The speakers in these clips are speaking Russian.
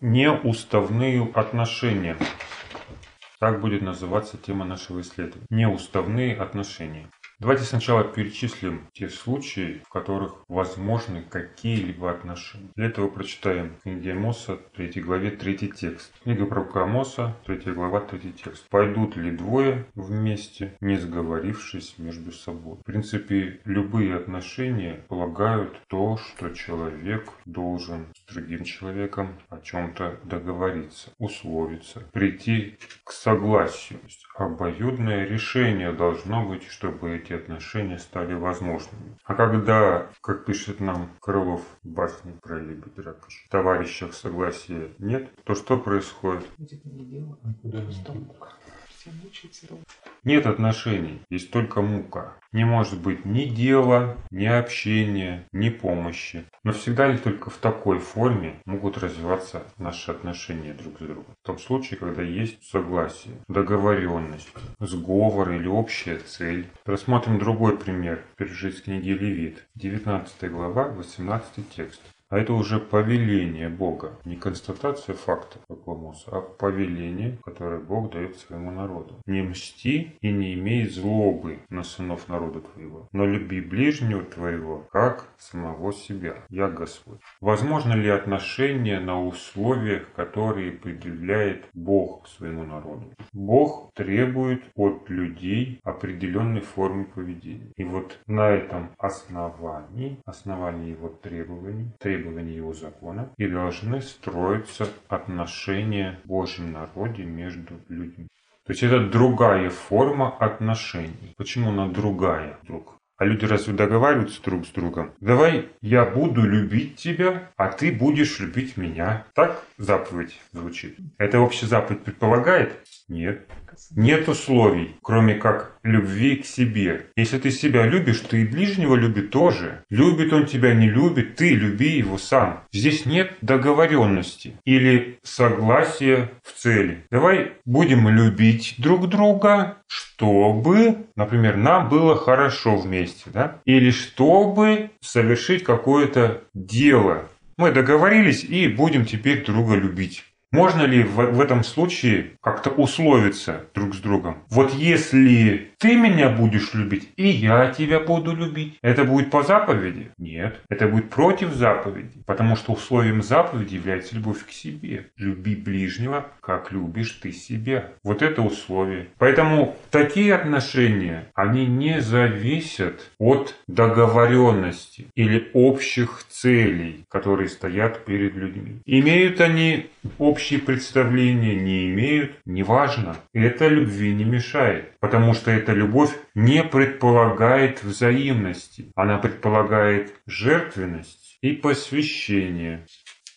неуставные отношения. Так будет называться тема нашего исследования. Неуставные отношения. Давайте сначала перечислим те случаи, в которых возможны какие-либо отношения. Для этого прочитаем книги Амоса, 3 главе, 3 текст. Книга пророка Амоса, 3 глава, 3 текст. «Пойдут ли двое вместе, не сговорившись между собой?» В принципе, любые отношения полагают то, что человек должен с другим человеком о чем-то договориться, условиться, прийти к согласию. Обоюдное решение должно быть, чтобы эти отношения стали возможными. А когда, как пишет нам Крылов в басне про Лебедь Ракович, товарищах согласия нет, то что происходит? Нет отношений, есть только мука. Не может быть ни дела, ни общения, ни помощи. Но всегда ли только в такой форме могут развиваться наши отношения друг с другом? В том случае, когда есть согласие, договоренность, сговор или общая цель. Рассмотрим другой пример. Пережить книги Левит, 19 глава, 18 текст. А это уже повеление Бога, не констатация факта, как а повеление, которое Бог дает своему народу. Не мсти и не имей злобы на сынов народа твоего, но люби ближнего твоего, как самого себя. Я Господь. Возможно ли отношение на условиях, которые предъявляет Бог к своему народу? Бог требует от людей определенной формы поведения. И вот на этом основании, основании его требований, требований требований его закона и должны строиться отношения в Божьем народе между людьми. То есть это другая форма отношений. Почему она другая, друг? А люди разве договариваются друг с другом? Давай я буду любить тебя, а ты будешь любить меня. Так заповедь звучит. Это вообще заповедь предполагает? Нет. Нет условий, кроме как любви к себе. Если ты себя любишь, то и ближнего любит тоже. Любит он тебя, не любит, ты люби его сам. Здесь нет договоренности или согласия в цели. Давай будем любить друг друга, чтобы, например, нам было хорошо вместе, да? Или чтобы совершить какое-то дело. Мы договорились и будем теперь друга любить. Можно ли в, в этом случае как-то условиться друг с другом? Вот если ты меня будешь любить, и я тебя буду любить, это будет по заповеди? Нет, это будет против заповеди, потому что условием заповеди является любовь к себе. Люби ближнего, как любишь ты себя. Вот это условие. Поэтому такие отношения, они не зависят от договоренности или общих целей, которые стоят перед людьми. Имеют они общие общие представления не имеют, неважно. Это любви не мешает, потому что эта любовь не предполагает взаимности. Она предполагает жертвенность и посвящение.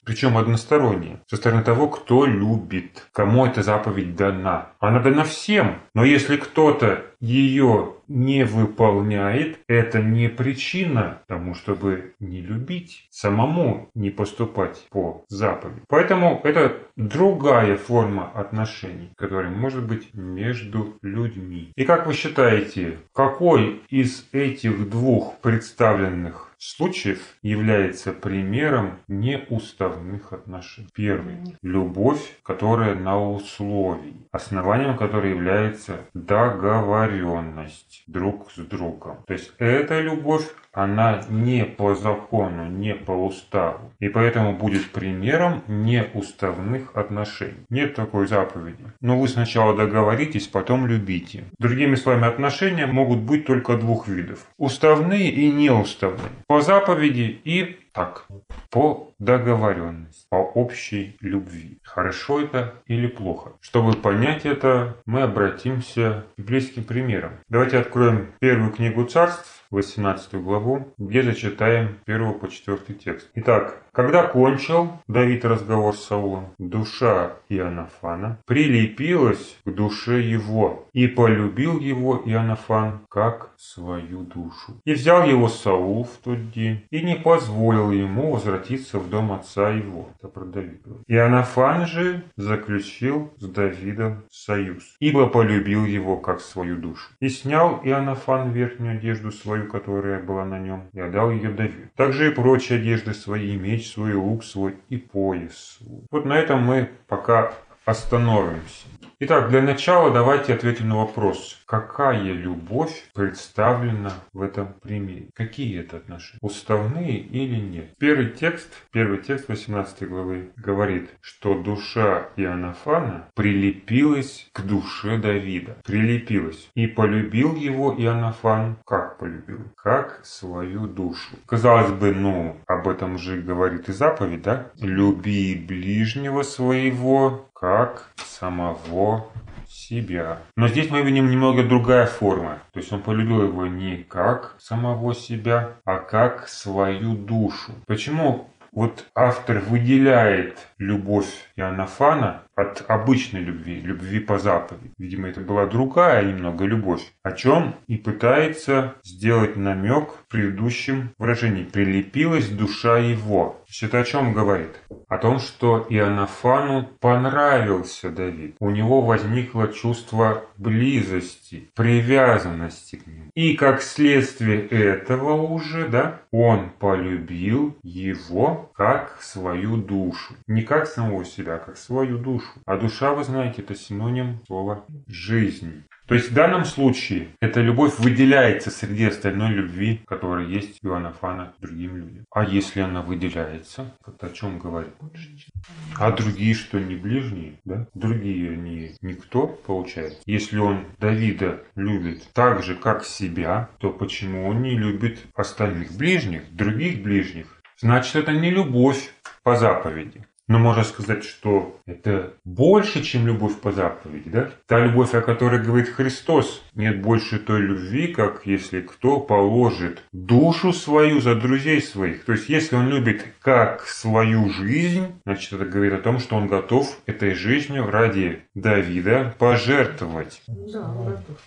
Причем одностороннее. Со стороны того, кто любит, кому эта заповедь дана. Она дана всем. Но если кто-то ее не выполняет, это не причина тому, чтобы не любить, самому не поступать по заповеди. Поэтому это другая форма отношений, которая может быть между людьми. И как вы считаете, какой из этих двух представленных случаев является примером неуставных отношений. Первый – любовь, которая на условии, основанием которой является договоренность друг с другом. То есть эта любовь она не по закону, не по уставу. И поэтому будет примером неуставных отношений. Нет такой заповеди. Но вы сначала договоритесь, потом любите. Другими словами, отношения могут быть только двух видов. Уставные и неуставные. По заповеди и так, по договоренности, по общей любви. Хорошо это или плохо? Чтобы понять это, мы обратимся к библейским примерам. Давайте откроем первую книгу царств, 18 главу, где зачитаем 1 по 4 текст. Итак, когда кончил Давид разговор с Саулом, душа Иоаннафана прилепилась к душе его, и полюбил его Иоаннафан как свою душу. И взял его Саул в тот день, и не позволил ему возвратиться в дом отца его. Это про Давида. Иоаннафан же заключил с Давидом союз, ибо полюбил его как свою душу. И снял Иоаннафан верхнюю одежду свою, свою, которая была на нем, и отдал ее Давиду. Также и прочие одежды свои, меч свой, лук свой и пояс. Вот на этом мы пока остановимся. Итак, для начала давайте ответим на вопрос. Какая любовь представлена в этом примере? Какие это отношения? Уставные или нет? Первый текст, первый текст 18 главы говорит, что душа Иоаннафана прилепилась к душе Давида. Прилепилась. И полюбил его Иоаннафан. Как полюбил? Как свою душу. Казалось бы, ну, об этом же говорит и заповедь, да? Люби ближнего своего, как самого себя. Но здесь мы видим немного другая форма. То есть он полюбил его не как самого себя, а как свою душу. Почему вот автор выделяет любовь Иоаннафана от обычной любви, любви по заповеди. Видимо, это была другая немного любовь, о чем и пытается сделать намек в предыдущем выражении. Прилепилась душа его. То есть это о чем говорит? О том, что Иоаннафану понравился Давид. У него возникло чувство близости, привязанности к нему. И как следствие этого уже, да, он полюбил его как свою душу. Не как самого себя, а как свою душу. А душа, вы знаете, это синоним слова «жизнь». То есть в данном случае эта любовь выделяется среди остальной любви, которая есть у Иоаннафана к другим людям. А если она выделяется, это о чем говорит? А другие что, не ближние? Да? Другие не никто, получается. Если он Давида любит так же, как себя, то почему он не любит остальных ближних, других ближних? Значит, это не любовь по заповеди. Но можно сказать, что это больше, чем любовь по заповеди. Да? Та любовь, о которой говорит Христос, нет больше той любви, как если кто положит душу свою за друзей своих. То есть, если он любит как свою жизнь, значит, это говорит о том, что он готов этой жизнью ради Давида пожертвовать. Да, готов.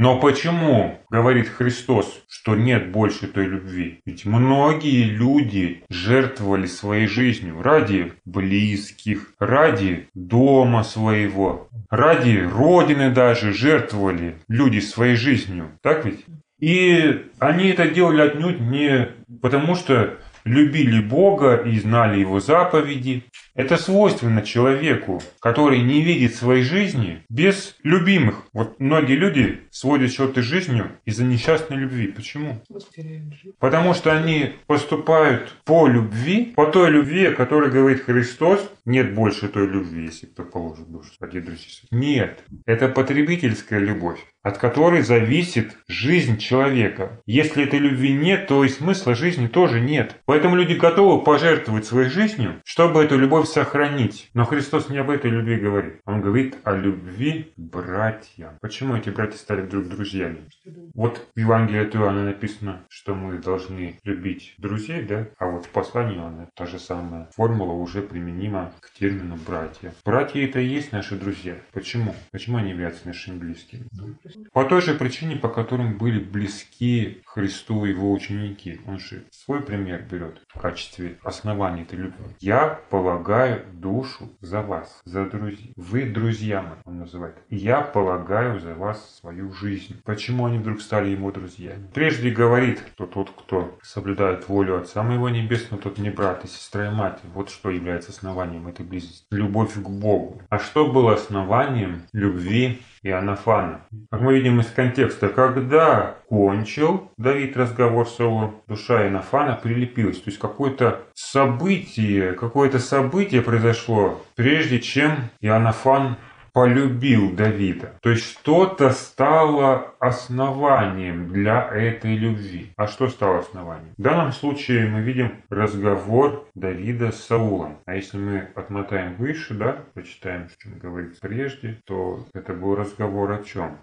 Но почему, говорит Христос, что нет больше той любви? Ведь многие люди жертвовали своей жизнью ради близких, ради дома своего, ради Родины даже жертвовали люди своей жизнью. Так ведь? И они это делали отнюдь не потому, что любили Бога и знали Его заповеди, это свойственно человеку, который не видит своей жизни без любимых. Вот многие люди сводят счеты с жизнью из-за несчастной любви. Почему? Потому что они поступают по любви, по той любви, о которой говорит Христос. Нет больше той любви, если кто положит душу. Нет. Это потребительская любовь от которой зависит жизнь человека. Если этой любви нет, то и смысла жизни тоже нет. Поэтому люди готовы пожертвовать своей жизнью, чтобы эту любовь сохранить. Но Христос не об этой любви говорит. Он говорит о любви к братьям. Почему эти братья стали вдруг друзьями? Вот в Евангелии от Иоанна написано, что мы должны любить друзей, да? А вот в послании Иоанна та же самая формула уже применима к термину братья. Братья это и есть наши друзья. Почему? Почему они являются нашими близкими? По той же причине, по которым были близки Христу его ученики. Он же свой пример берет в качестве основания этой любви. Я полагаю душу за вас, за друзей. Вы друзья мои, он называет. Я полагаю за вас свою жизнь. Почему они вдруг стали ему друзьями? Прежде говорит, что тот, кто соблюдает волю Отца моего Небесного, тот не брат и сестра и мать. Вот что является основанием этой близости. Любовь к Богу. А что было основанием любви и Анафана. Как мы видим из контекста, когда кончил Давид разговор с Саулом, душа Иоаннафана прилепилась. То есть какое-то событие, какое-то событие произошло, прежде чем Иоаннафан полюбил Давида. То есть что-то стало основанием для этой любви. А что стало основанием? В данном случае мы видим разговор Давида с Саулом. А если мы отмотаем выше, да, прочитаем, что говорится прежде, то это был разговор о чем?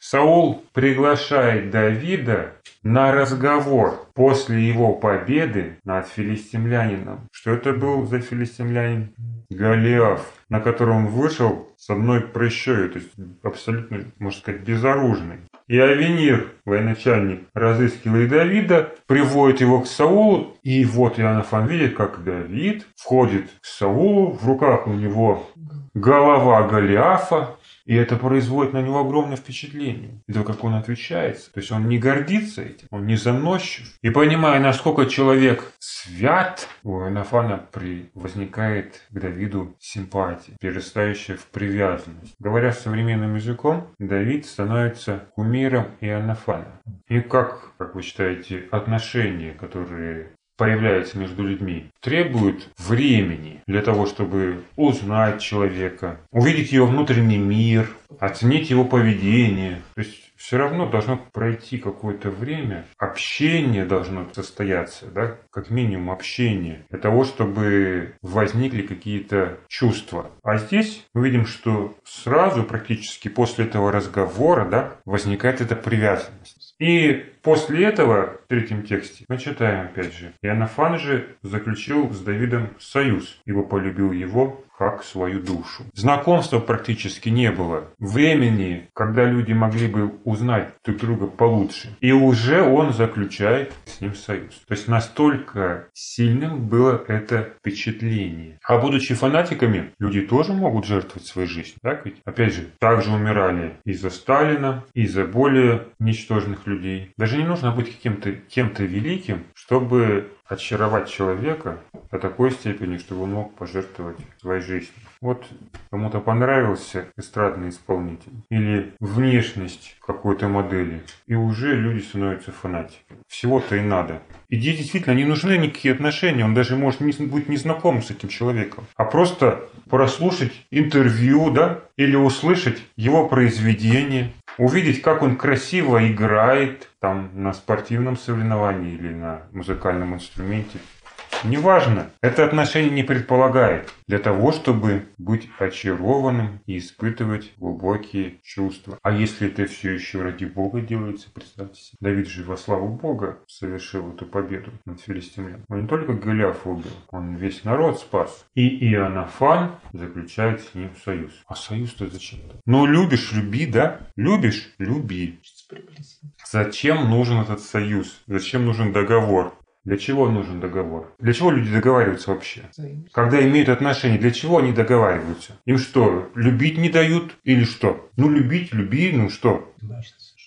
Саул приглашает Давида на разговор после его победы над филистимлянином. Что это был за филистимлянин? Голиаф, на котором вышел с одной прыщой, то есть абсолютно, можно сказать, безоружный. И Авенир, военачальник, разыскивает Давида, приводит его к Саулу, и вот Иоаннафан видит, как Давид входит к Саулу, в руках у него голова Голиафа, И это производит на него огромное впечатление. И то, как он отвечается. То есть он не гордится этим, он не заносчив. И понимая, насколько человек свят, у Иоаннафана при... возникает к Давиду симпатия, перерастающая в привязанность. Говоря современным языком, Давид становится кумиром Иоаннафана. И как, как вы считаете, отношения, которые появляется между людьми, требует времени для того, чтобы узнать человека, увидеть его внутренний мир, оценить его поведение. То есть все равно должно пройти какое-то время, общение должно состояться, да, как минимум общение, для того, чтобы возникли какие-то чувства. А здесь мы видим, что сразу практически после этого разговора, да, возникает эта привязанность. И После этого, в третьем тексте, мы читаем опять же, «Иоаннафан же заключил с Давидом союз, ибо полюбил его как свою душу». Знакомства практически не было. Времени, когда люди могли бы узнать друг друга получше. И уже он заключает с ним союз. То есть настолько сильным было это впечатление. А будучи фанатиками, люди тоже могут жертвовать своей жизнью. Так ведь? Опять же, также умирали и за Сталина, и за более ничтожных людей. Даже не нужно быть каким-то кем-то великим, чтобы очаровать человека до такой степени, чтобы он мог пожертвовать своей жизнью. Вот кому-то понравился эстрадный исполнитель или внешность какой-то модели, и уже люди становятся фанатиками. Всего-то и надо. И действительно не нужны никакие отношения, он даже может не, быть не знаком с этим человеком, а просто прослушать интервью, да, или услышать его произведение, увидеть, как он красиво играет там на спортивном соревновании или на музыкальном инструменте. Неважно, это отношение не предполагает для того, чтобы быть очарованным и испытывать глубокие чувства. А если это все еще ради Бога делается, представьте себе. Давид же во славу Бога совершил эту победу над филистимляном. Он не только Голиафа убил, он весь народ спас. И Иоаннафан заключает с ним союз. А союз-то зачем-то? Ну, любишь, люби, да? Любишь, люби. Зачем нужен этот союз? Зачем нужен договор? Для чего нужен договор? Для чего люди договариваются вообще? Когда имеют отношения, для чего они договариваются? Им что, любить не дают или что? Ну, любить, люби, ну что?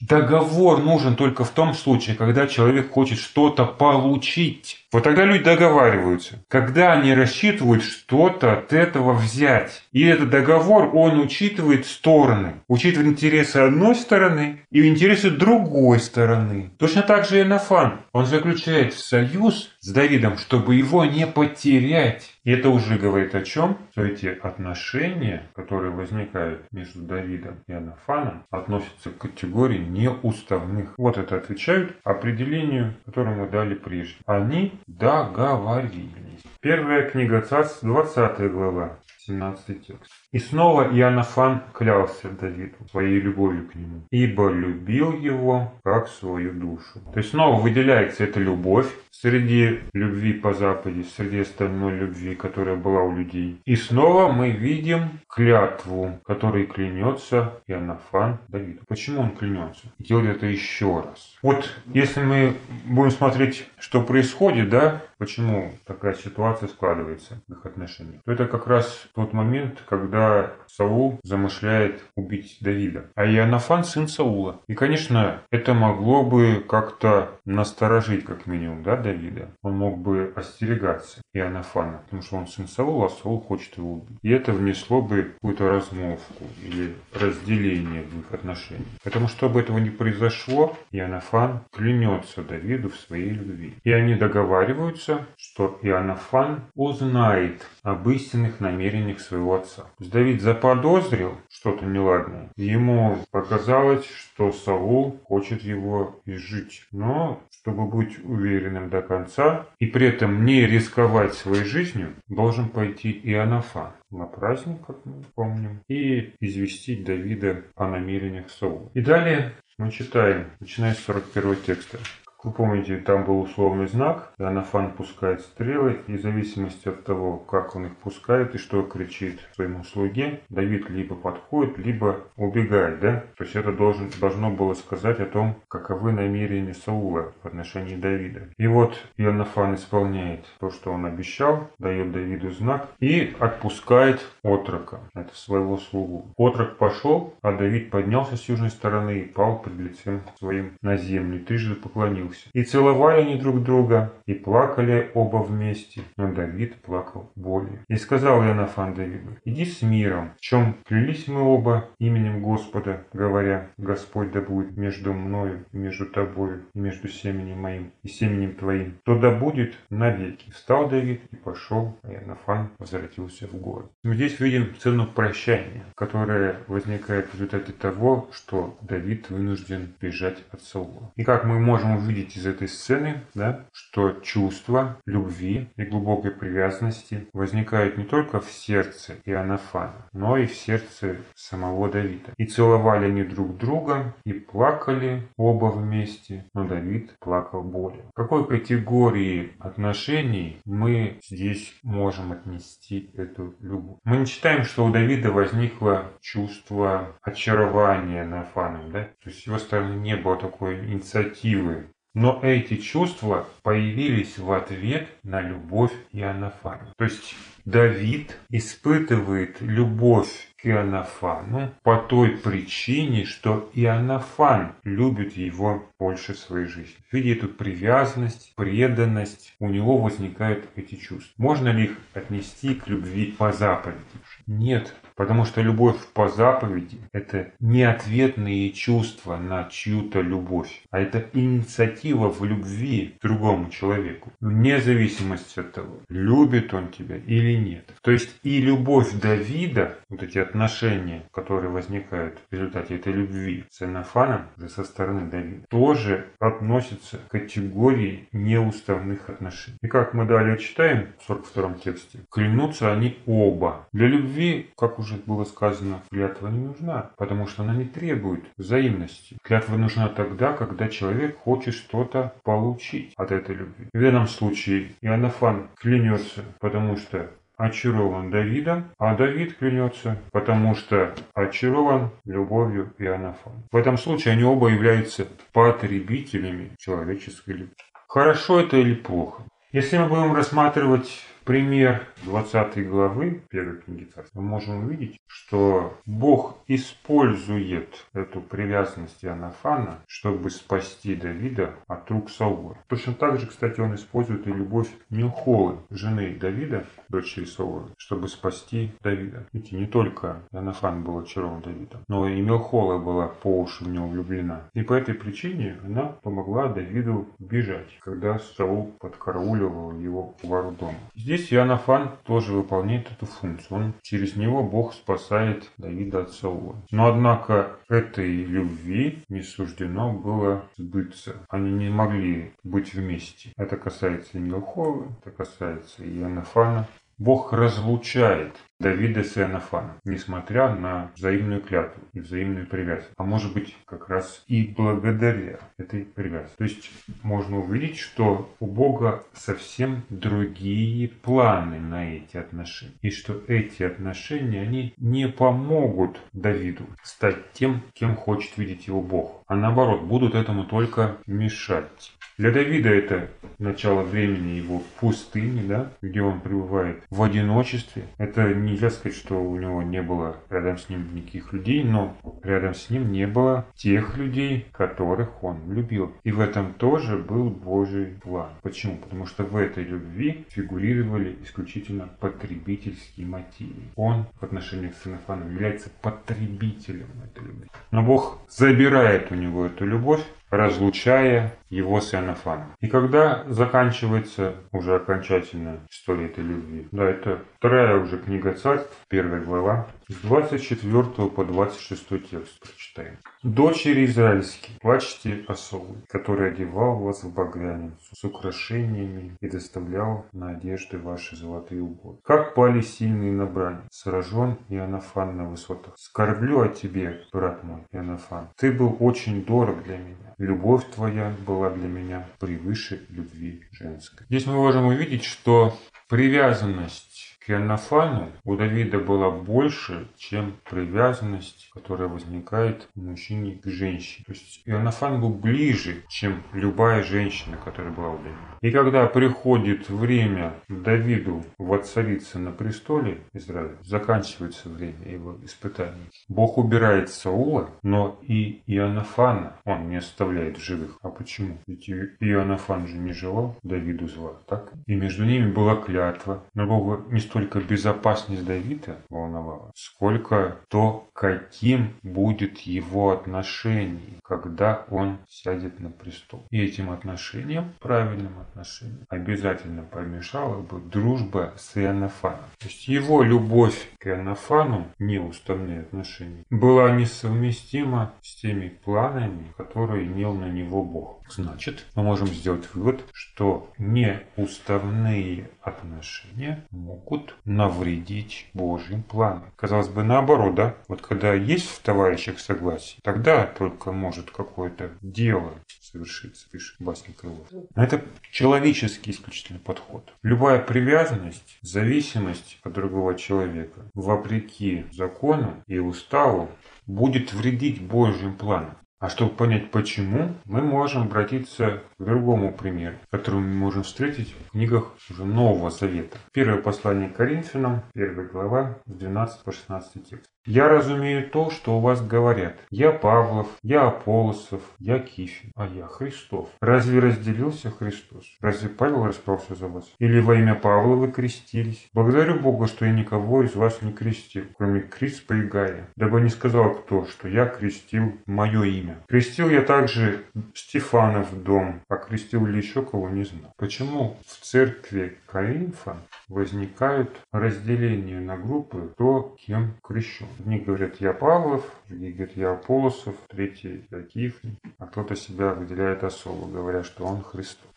Договор нужен только в том случае, когда человек хочет что-то получить. Вот тогда люди договариваются. Когда они рассчитывают что-то от этого взять. И этот договор, он учитывает стороны. Учитывает интересы одной стороны и интересы другой стороны. Точно так же и Нафан. Он заключает союз с Давидом, чтобы его не потерять. И это уже говорит о чем? Что эти отношения, которые возникают между Давидом и Анафаном, относятся к категории неуставных. Вот это отвечают определению, которое мы дали прежде. Они договорились. Первая книга Царств, 20 глава, 17 текст. И снова Иоаннафан клялся Давиду своей любовью к нему, ибо любил его как свою душу. То есть снова выделяется эта любовь среди любви по Западе, среди остальной любви, которая была у людей. И снова мы видим клятву, которой клянется Иоаннафан Давиду. Почему он клянется? Делает это еще раз. Вот если мы будем смотреть, что происходит, да, почему такая ситуация складывается в их отношениях, то это как раз тот момент, когда Саул замышляет убить Давида, а Иоаннафан сын Саула. И, конечно, это могло бы как-то насторожить, как минимум, да, Давида. Он мог бы остерегаться Иоаннафана, потому что он сын Саула, а Саул хочет его убить. И это внесло бы какую-то размовку или разделение в их отношениях. Потому что чтобы этого не произошло, Иоаннафан клянется Давиду в своей любви. И они договариваются, что Иоаннафан узнает об истинных намерениях своего отца. Давид заподозрил что-то неладное. Ему показалось, что Саул хочет его изжить. Но, чтобы быть уверенным до конца и при этом не рисковать своей жизнью, должен пойти и Анафан на праздник, как мы помним, и известить Давида о намерениях Саула. И далее мы читаем, начиная с 41 текста Вы помните, там был условный знак, и Анафан пускает стрелы, и в зависимости от того, как он их пускает и что кричит своему слуге, Давид либо подходит, либо убегает, да? То есть это должен, должно было сказать о том, каковы намерения Саула в отношении Давида. И вот Иоаннафан исполняет то, что он обещал, дает Давиду знак и отпускает отрока, это своего слугу. Отрок пошел, а Давид поднялся с южной стороны и пал пред лицем своим на землю, трижды поклонился. И целовали они друг друга, и плакали оба вместе, но Давид плакал более. И сказал Иоаннафан Давиду, иди с миром, в чем клялись мы оба именем Господа, говоря, Господь да будет между мною и между тобою, между семенем моим и семенем твоим, то да будет навеки. Встал Давид и пошел, а Иоаннафан возвратился в город. Мы здесь видим цену прощания, которое возникает в результате того, что Давид вынужден бежать от Саула. И как мы можем увидеть из этой сцены, да, что чувство любви и глубокой привязанности возникают не только в сердце Иоаннафана, но и в сердце самого Давида. И целовали они друг друга, и плакали оба вместе, но Давид плакал более. К какой категории отношений мы здесь можем отнести эту любовь? Мы не считаем, что у Давида возникло чувство очарования Нафаном, да? То есть с его стороны не было такой инициативы но эти чувства появились в ответ на любовь Иоаннафана. То есть Давид испытывает любовь к Иоаннафану по той причине, что Иоаннафан любит его больше своей жизни. Видя эту привязанность, преданность, у него возникают эти чувства. Можно ли их отнести к любви по заповеди? Нет, потому что любовь по заповеди – это не ответные чувства на чью-то любовь, а это инициатива в любви к другому человеку, вне зависимости от того, любит он тебя или нет. То есть и любовь Давида, вот эти отношения, которые возникают в результате этой любви с Энофаном, со стороны Давида, тоже относятся к категории неуставных отношений. И как мы далее читаем в 42 тексте, клянутся они оба. Для любви, как уже было сказано, клятва не нужна, потому что она не требует взаимности. Клятва нужна тогда, когда человек хочет что-то получить от этой любви. В данном случае Иоаннафан клянется, потому что очарован Давидом, а Давид клянется, потому что очарован любовью Иоаннафана. В этом случае они оба являются потребителями человеческой любви. Хорошо это или плохо? Если мы будем рассматривать пример 20 главы первой книги царства, мы можем увидеть, что Бог использует эту привязанность Иоаннафана, чтобы спасти Давида от рук Саула. Точно так же, кстати, он использует и любовь Милхолы, жены Давида, дочери Саула, чтобы спасти Давида. Видите, не только Иоаннафан был очарован Давидом, но и Милхола была по уши в него влюблена. И по этой причине она помогла Давиду бежать, когда Саул подкарауливал его у ворот дома. Здесь Иоаннафан тоже выполняет эту функцию. Он через него Бог спасает Давида от Саула. Но однако этой любви не суждено было сбыться. Они не могли быть вместе. Это касается и Милховы, это касается и Иоаннафана. Бог разлучает Давида с Иоаннафаном, несмотря на взаимную клятву и взаимную привязанность. А может быть, как раз и благодаря этой привязанности. То есть можно увидеть, что у Бога совсем другие планы на эти отношения. И что эти отношения, они не помогут Давиду стать тем, кем хочет видеть его Бог. А наоборот, будут этому только мешать. Для Давида это начало времени его пустыни, да, где он пребывает в одиночестве. Это нельзя сказать, что у него не было рядом с ним никаких людей, но рядом с ним не было тех людей, которых он любил. И в этом тоже был Божий план. Почему? Потому что в этой любви фигурировали исключительно потребительские мотивы. Он в отношениях с Инофаном является потребителем этой любви. Но Бог забирает у него эту любовь, разлучая его с Иоаннафаном. И когда заканчивается уже окончательно история этой любви? Да, это вторая уже книга царств, первая глава, С 24 по 26 текст прочитаем. Дочери израильские, плачьте о Сауле, который одевал вас в багряницу с украшениями и доставлял на одежды ваши золотые уборы. Как пали сильные на брань, сражен Иоаннафан на высотах. Скорблю о тебе, брат мой, Иоаннафан. Ты был очень дорог для меня. Любовь твоя была для меня превыше любви женской. Здесь мы можем увидеть, что привязанность к у Давида была больше, чем привязанность, которая возникает у мужчины к женщине. То есть Иоаннафан был ближе, чем любая женщина, которая была у Давида. И когда приходит время Давиду воцариться на престоле Израиля, заканчивается время его испытаний, Бог убирает Саула, но и Иоаннафана он не оставляет в живых. А почему? Ведь Иоаннафан же не желал Давиду зла, так? И между ними была клятва. Но Бога не столько безопасность Давида волновала, сколько то, каким будет его отношение, когда он сядет на престол. И этим отношением, правильным отношением, обязательно помешала бы дружба с Иоаннафаном. То есть его любовь к Иоаннафану, неуставные отношения, была несовместима с теми планами, которые имел на него Бог. Значит, мы можем сделать вывод, что неуставные отношения могут навредить Божьим планам. Казалось бы, наоборот, да? Вот когда есть в товарищах согласие, тогда только может какое-то дело совершиться, пишет басня Крылов. Это человеческий исключительный подход. Любая привязанность, зависимость от другого человека, вопреки закону и уставу, будет вредить Божьим планам. А чтобы понять почему, мы можем обратиться к другому примеру, который мы можем встретить в книгах уже Нового Завета. Первое послание к Коринфянам, первая глава, с 12 по 16 текст. Я разумею то, что у вас говорят. Я Павлов, я Аполосов, я Кифин, а я Христов. Разве разделился Христос? Разве Павел распался за вас? Или во имя Павла вы крестились? Благодарю Бога, что я никого из вас не крестил, кроме Криспа и Гая. Дабы не сказал кто, что я крестил мое имя. Крестил я также Стефанов дом, а крестил ли еще кого не знаю. Почему в церкви Коринфа возникают разделения на группы, кто кем крещен? Одни говорят, я Павлов, другие говорят, я Аполосов, третий я Кифн, а кто-то себя выделяет особо, говоря, что он Христос.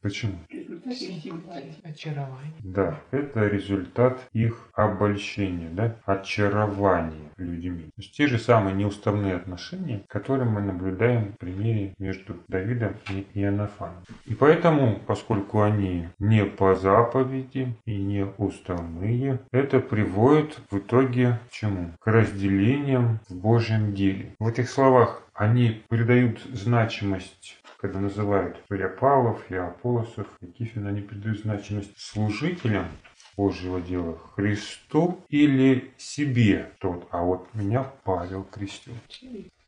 Почему? Очарование. Да, это результат их обольщения, да, очарования людьми. То есть те же самые неуставные отношения, которые мы наблюдаем в примере между Давидом и Иоаннафаном. И поэтому, поскольку они не по заповеди и не уставные, это приводит в итоге к чему? К разделениям в Божьем деле. В этих словах они придают значимость когда называют я Павлов, я Аполосов, и Кифин, они придают значимость служителям Божьего дела Христу или себе тот, а вот меня Павел крестил.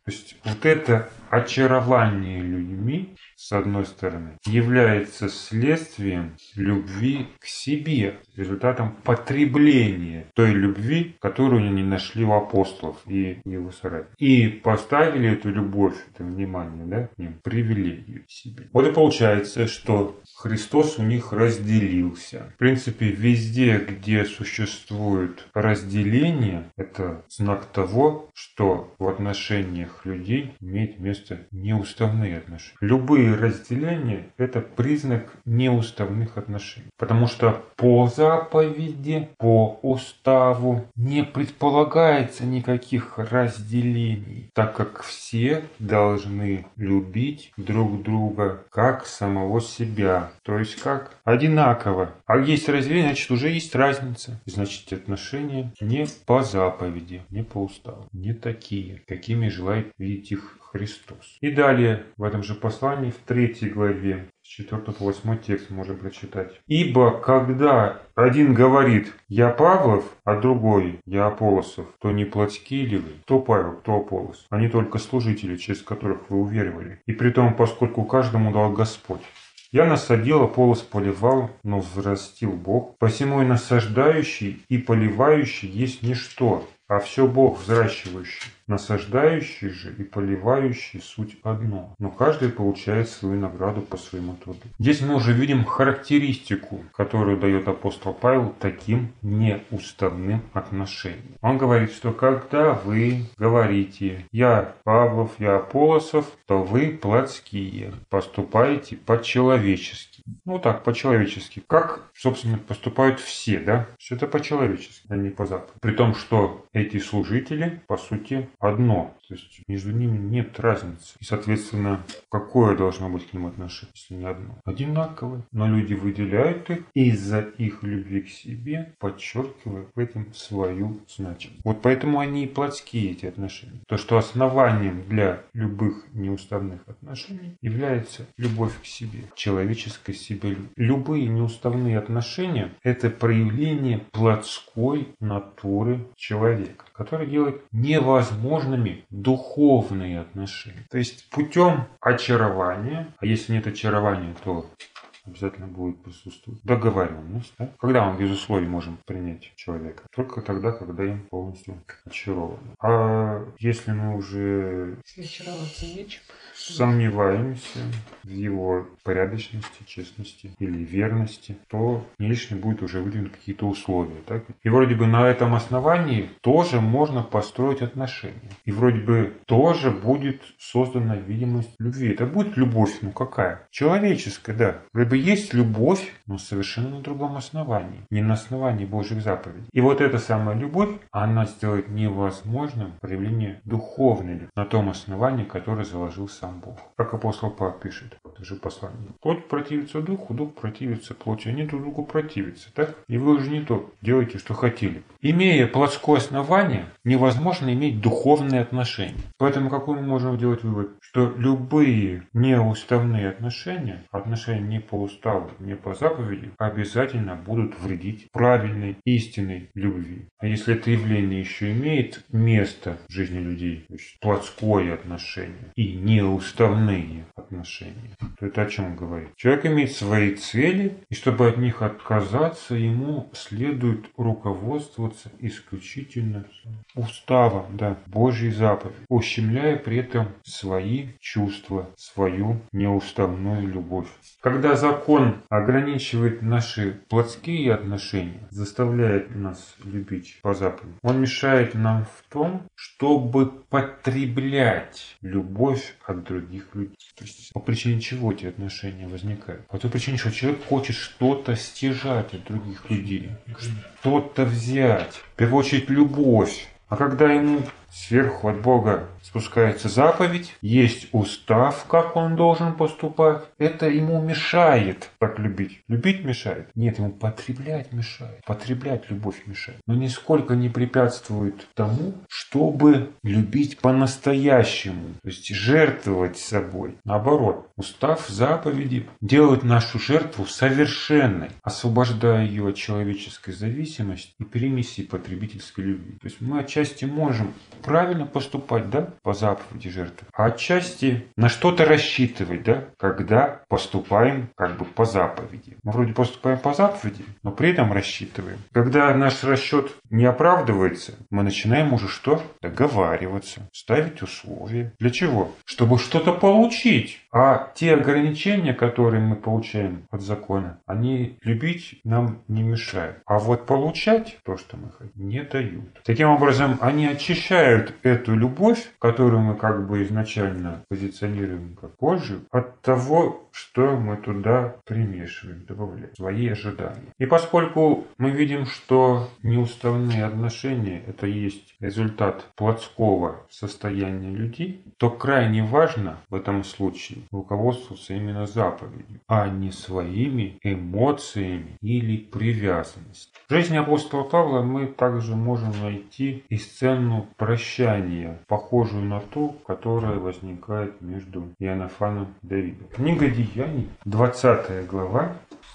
То есть вот это очарование людьми, с одной стороны, является следствием любви к себе, результатом потребления той любви, которую они нашли у апостолов и его соратников. И поставили эту любовь, это внимание, да, к ним, привели ее к себе. Вот и получается, что Христос у них разделился. В принципе, везде, где существует разделение, это знак того, что в отношениях людей имеет место неуставные отношения. Любые разделения – это признак неуставных отношений. Потому что по заповеди, по уставу не предполагается никаких разделений, так как все должны любить друг друга как самого себя, то есть как? Одинаково. А есть разделение, значит уже есть разница. Значит отношения не по заповеди, не по уставу. Не такие, какими желает видеть их Христос. И далее в этом же послании в третьей главе с 4 по 8 текст можем прочитать. «Ибо когда один говорит «Я Павлов», а другой «Я Аполосов», то не плотские ли вы? Кто Павел, кто Аполос? Они только служители, через которых вы уверовали. И при том, поскольку каждому дал Господь. Я насадил, а полос поливал, но взрастил Бог. Посему и насаждающий, и поливающий есть ничто, а все Бог взращивающий. Насаждающий же и поливающий суть одно, но каждый получает свою награду по своему труду. Здесь мы уже видим характеристику, которую дает апостол Павел таким неуставным отношением. Он говорит, что когда вы говорите «я Павлов, я Аполосов», то вы плотские, поступаете по-человечески. Ну так, по-человечески. Как, собственно, поступают все, да? Все это по-человечески, а не по западу. При том, что эти служители, по сути, одно. То есть между ними нет разницы. И, соответственно, какое должно быть к ним отношение, если не одно? Одинаковое. Но люди выделяют их из-за их любви к себе, подчеркивая в этом свою значимость. Вот поэтому они и плотские, эти отношения. То, что основанием для любых неуставных отношений является любовь к себе, человеческое себе. Любые неуставные отношения – это проявление плотской натуры человека, который делает невозможными духовные отношения. То есть путем очарования, а если нет очарования, то обязательно будет присутствовать договоренность. Да? Когда мы без условий можем принять человека? Только тогда, когда им полностью очарованы. А если мы уже... Очароваться нечем сомневаемся в его порядочности, честности или верности, то не лишне будет уже выдвинуть какие-то условия. Так? И вроде бы на этом основании тоже можно построить отношения. И вроде бы тоже будет создана видимость любви. Это будет любовь, ну какая? Человеческая, да. Вроде бы есть любовь, но совершенно на другом основании. Не на основании Божьих заповедей. И вот эта самая любовь, она сделает невозможным проявление духовной любви на том основании, которое заложил сам Бог. Как апостол Павел пишет в этом же послании. Плоть противится духу, дух противится плоти. Они друг другу противятся, так? И вы уже не то делаете, что хотели. Имея плотское основание, невозможно иметь духовные отношения. Поэтому какой мы можем делать вывод? Что любые неуставные отношения, отношения не по уставу, не по заповеди, обязательно будут вредить правильной, истинной любви. А если это явление еще имеет место в жизни людей, то есть плотское отношение и неуставное, уставные отношения, то это о чем говорит? Человек имеет свои цели, и чтобы от них отказаться, ему следует руководствоваться исключительно уставом, да, Божьей заповедь, ущемляя при этом свои чувства, свою неуставную любовь. Когда закон ограничивает наши плотские отношения, заставляет нас любить по заповеди, он мешает нам в том, чтобы потреблять любовь от других людей. То есть по причине чего эти отношения возникают? По той причине, что человек хочет что-то стяжать от других людей, что-то взять. В первую очередь любовь. А когда ему сверху от Бога спускается заповедь, есть устав, как он должен поступать. Это ему мешает так любить. Любить мешает? Нет, ему потреблять мешает. Потреблять любовь мешает. Но нисколько не препятствует тому, чтобы любить по-настоящему. То есть жертвовать собой. Наоборот, устав заповеди делает нашу жертву совершенной, освобождая ее от человеческой зависимости и перемеси потребительской любви. То есть мы отчасти можем правильно поступать, да, по заповеди жертвы, а отчасти на что-то рассчитывать, да, когда поступаем как бы по заповеди. Мы вроде поступаем по заповеди, но при этом рассчитываем. Когда наш расчет не оправдывается, мы начинаем уже что? Договариваться, ставить условия. Для чего? Чтобы что-то получить. А те ограничения, которые мы получаем от закона, они любить нам не мешают. А вот получать то, что мы хотим, не дают. Таким образом, они очищают эту любовь, которую мы как бы изначально позиционируем как Божию, от того, что мы туда примешиваем, добавляем, свои ожидания. И поскольку мы видим, что неуставные отношения – это есть результат плотского состояния людей, то крайне важно в этом случае руководствоваться именно заповедью, а не своими эмоциями или привязанностью. В жизни апостола Павла мы также можем найти и сцену прощания, похожую на ту, которая возникает между Иоаннафаном и Давидом. Книга Деяний, 20 глава,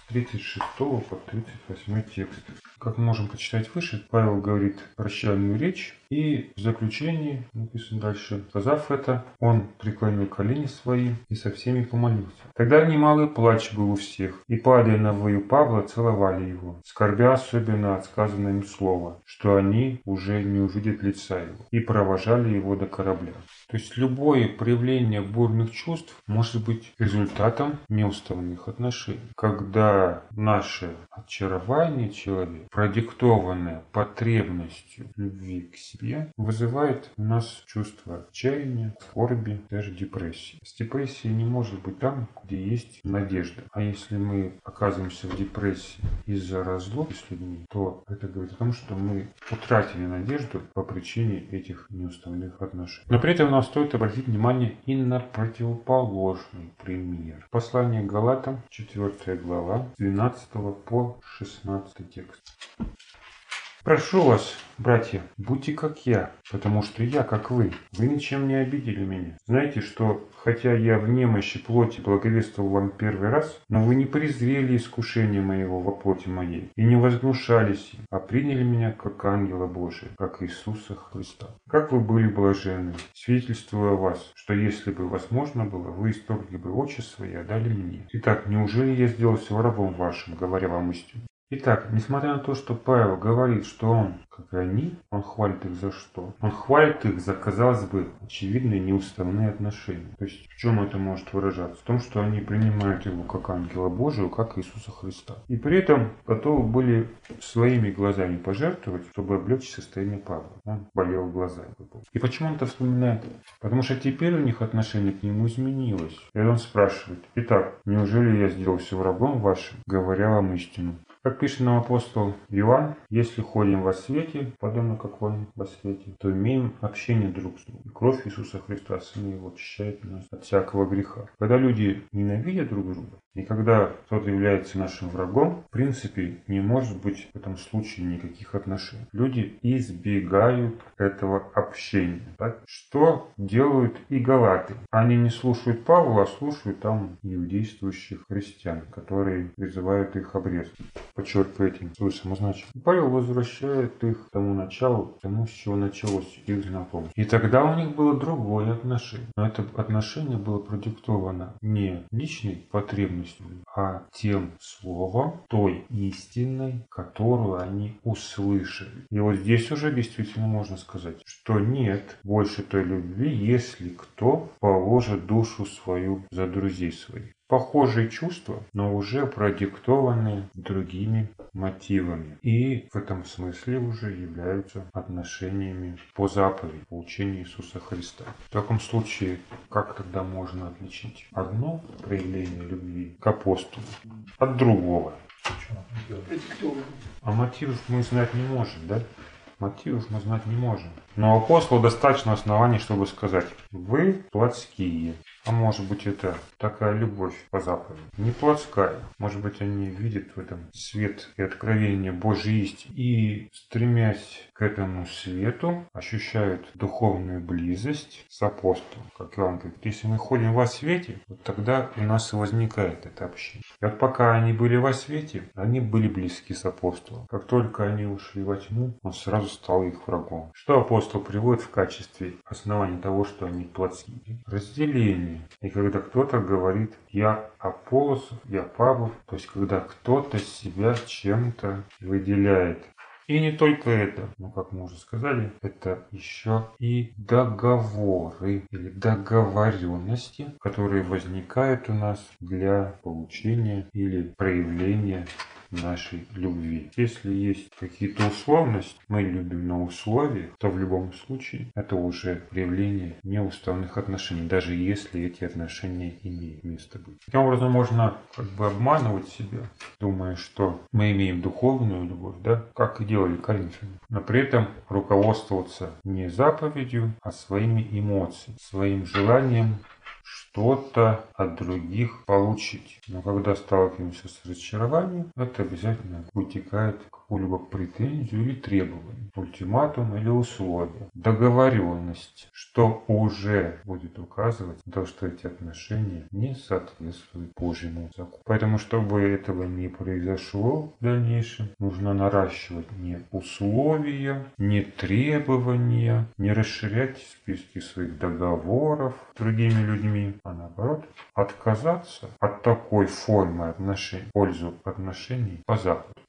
36 по 38 текст. Как мы можем почитать выше, Павел говорит прощальную речь, и в заключении, написано дальше, сказав это, он преклонил колени свои и со всеми помолился. Тогда немалый плач был у всех, и падая на вою Павла, целовали его, скорбя особенно от сказанного им слова, что они уже не увидят лица его, и провожали его до корабля. То есть любое проявление бурных чувств может быть результатом неуставных отношений. Когда наше очарование человека, продиктованное потребностью любви к себе, вызывает у нас чувство отчаяния, скорби, даже депрессии. С депрессией не может быть там, где есть надежда. А если мы оказываемся в депрессии из-за разлуки с людьми, то это говорит о том, что мы утратили надежду по причине этих неуставных отношений. Но при этом нам стоит обратить внимание и на противоположный пример. Послание Галатам, 4 глава, 12 по 16 текст. Прошу вас, братья, будьте как я, потому что я как вы. Вы ничем не обидели меня. Знаете, что хотя я в немощи плоти благовествовал вам первый раз, но вы не презрели искушение моего во плоти моей и не возгнушались, а приняли меня как ангела Божия, как Иисуса Христа. Как вы были блаженны, свидетельствуя о вас, что если бы возможно было, вы исторгли бы очи свои отдали мне. Итак, неужели я сделался рабом вашим, говоря вам истину? Итак, несмотря на то, что Павел говорит, что он, как и они, он хвалит их за что? Он хвалит их за, казалось бы, очевидные неуставные отношения. То есть в чем это может выражаться? В том, что они принимают его как ангела Божию, как Иисуса Христа. И при этом готовы были своими глазами пожертвовать, чтобы облегчить состояние Павла. Он болел глазами. И почему он это вспоминает? Потому что теперь у них отношение к нему изменилось. И он спрашивает, итак, неужели я сделался врагом вашим, говоря вам истину? Как пишет нам апостол Иоанн, если ходим во свете, подобно как он во свете, то имеем общение друг с другом. Кровь Иисуса Христа, Сына Его, очищает нас от всякого греха. Когда люди ненавидят друг друга, и когда кто-то является нашим врагом, в принципе, не может быть в этом случае никаких отношений. Люди избегают этого общения. Так? Что делают и галаты? Они не слушают Павла, а слушают там иудействующих христиан, которые призывают их обрезать подчеркивает им свою самозначимость. Павел возвращает их к тому началу, к тому, с чего началось их знакомство. И тогда у них было другое отношение. Но это отношение было продиктовано не личной потребностью, а тем словом, той истиной, которую они услышали. И вот здесь уже действительно можно сказать, что нет больше той любви, если кто положит душу свою за друзей своих. Похожие чувства, но уже продиктованные другими мотивами. И в этом смысле уже являются отношениями по заповеди, по учению Иисуса Христа. В таком случае, как тогда можно отличить одно проявление любви к апостолу от другого? А мотивов мы знать не можем, да? Мотивов мы знать не можем. Но апостолу достаточно оснований, чтобы сказать, вы плотские, а может быть это такая любовь по заповеди. Не плотская. Может быть они видят в этом свет и откровение Божьей истины. И стремясь к этому свету, ощущают духовную близость с апостолом. Как Иоанн говорит, если мы ходим во свете, вот тогда у нас и возникает это общение. И вот пока они были во свете, они были близки с апостолом. Как только они ушли во тьму, он сразу стал их врагом. Что апостол приводит в качестве основания того, что они плотские? Разделение и когда кто-то говорит «я Аполосов», «я Павлов», то есть когда кто-то себя чем-то выделяет. И не только это, но как мы уже сказали, это еще и договоры или договоренности, которые возникают у нас для получения или проявления нашей любви. Если есть какие-то условности, мы любим на условиях, то в любом случае это уже проявление неуставных отношений, даже если эти отношения имеют место быть. Таким образом можно как бы обманывать себя, думая, что мы имеем духовную любовь, да, как и делали коринфяне, но при этом руководствоваться не заповедью, а своими эмоциями, своим желанием что-то от других получить. Но когда сталкиваемся с разочарованием, это обязательно вытекает какую-либо претензию или требование, ультиматум или условие, договоренность, что уже будет указывать то, что эти отношения не соответствуют Божьему закону. Поэтому, чтобы этого не произошло в дальнейшем, нужно наращивать не условия, не требования, не расширять списки своих договоров с другими людьми, а наоборот, отказаться от такой формы отношений, пользу отношений по Западу.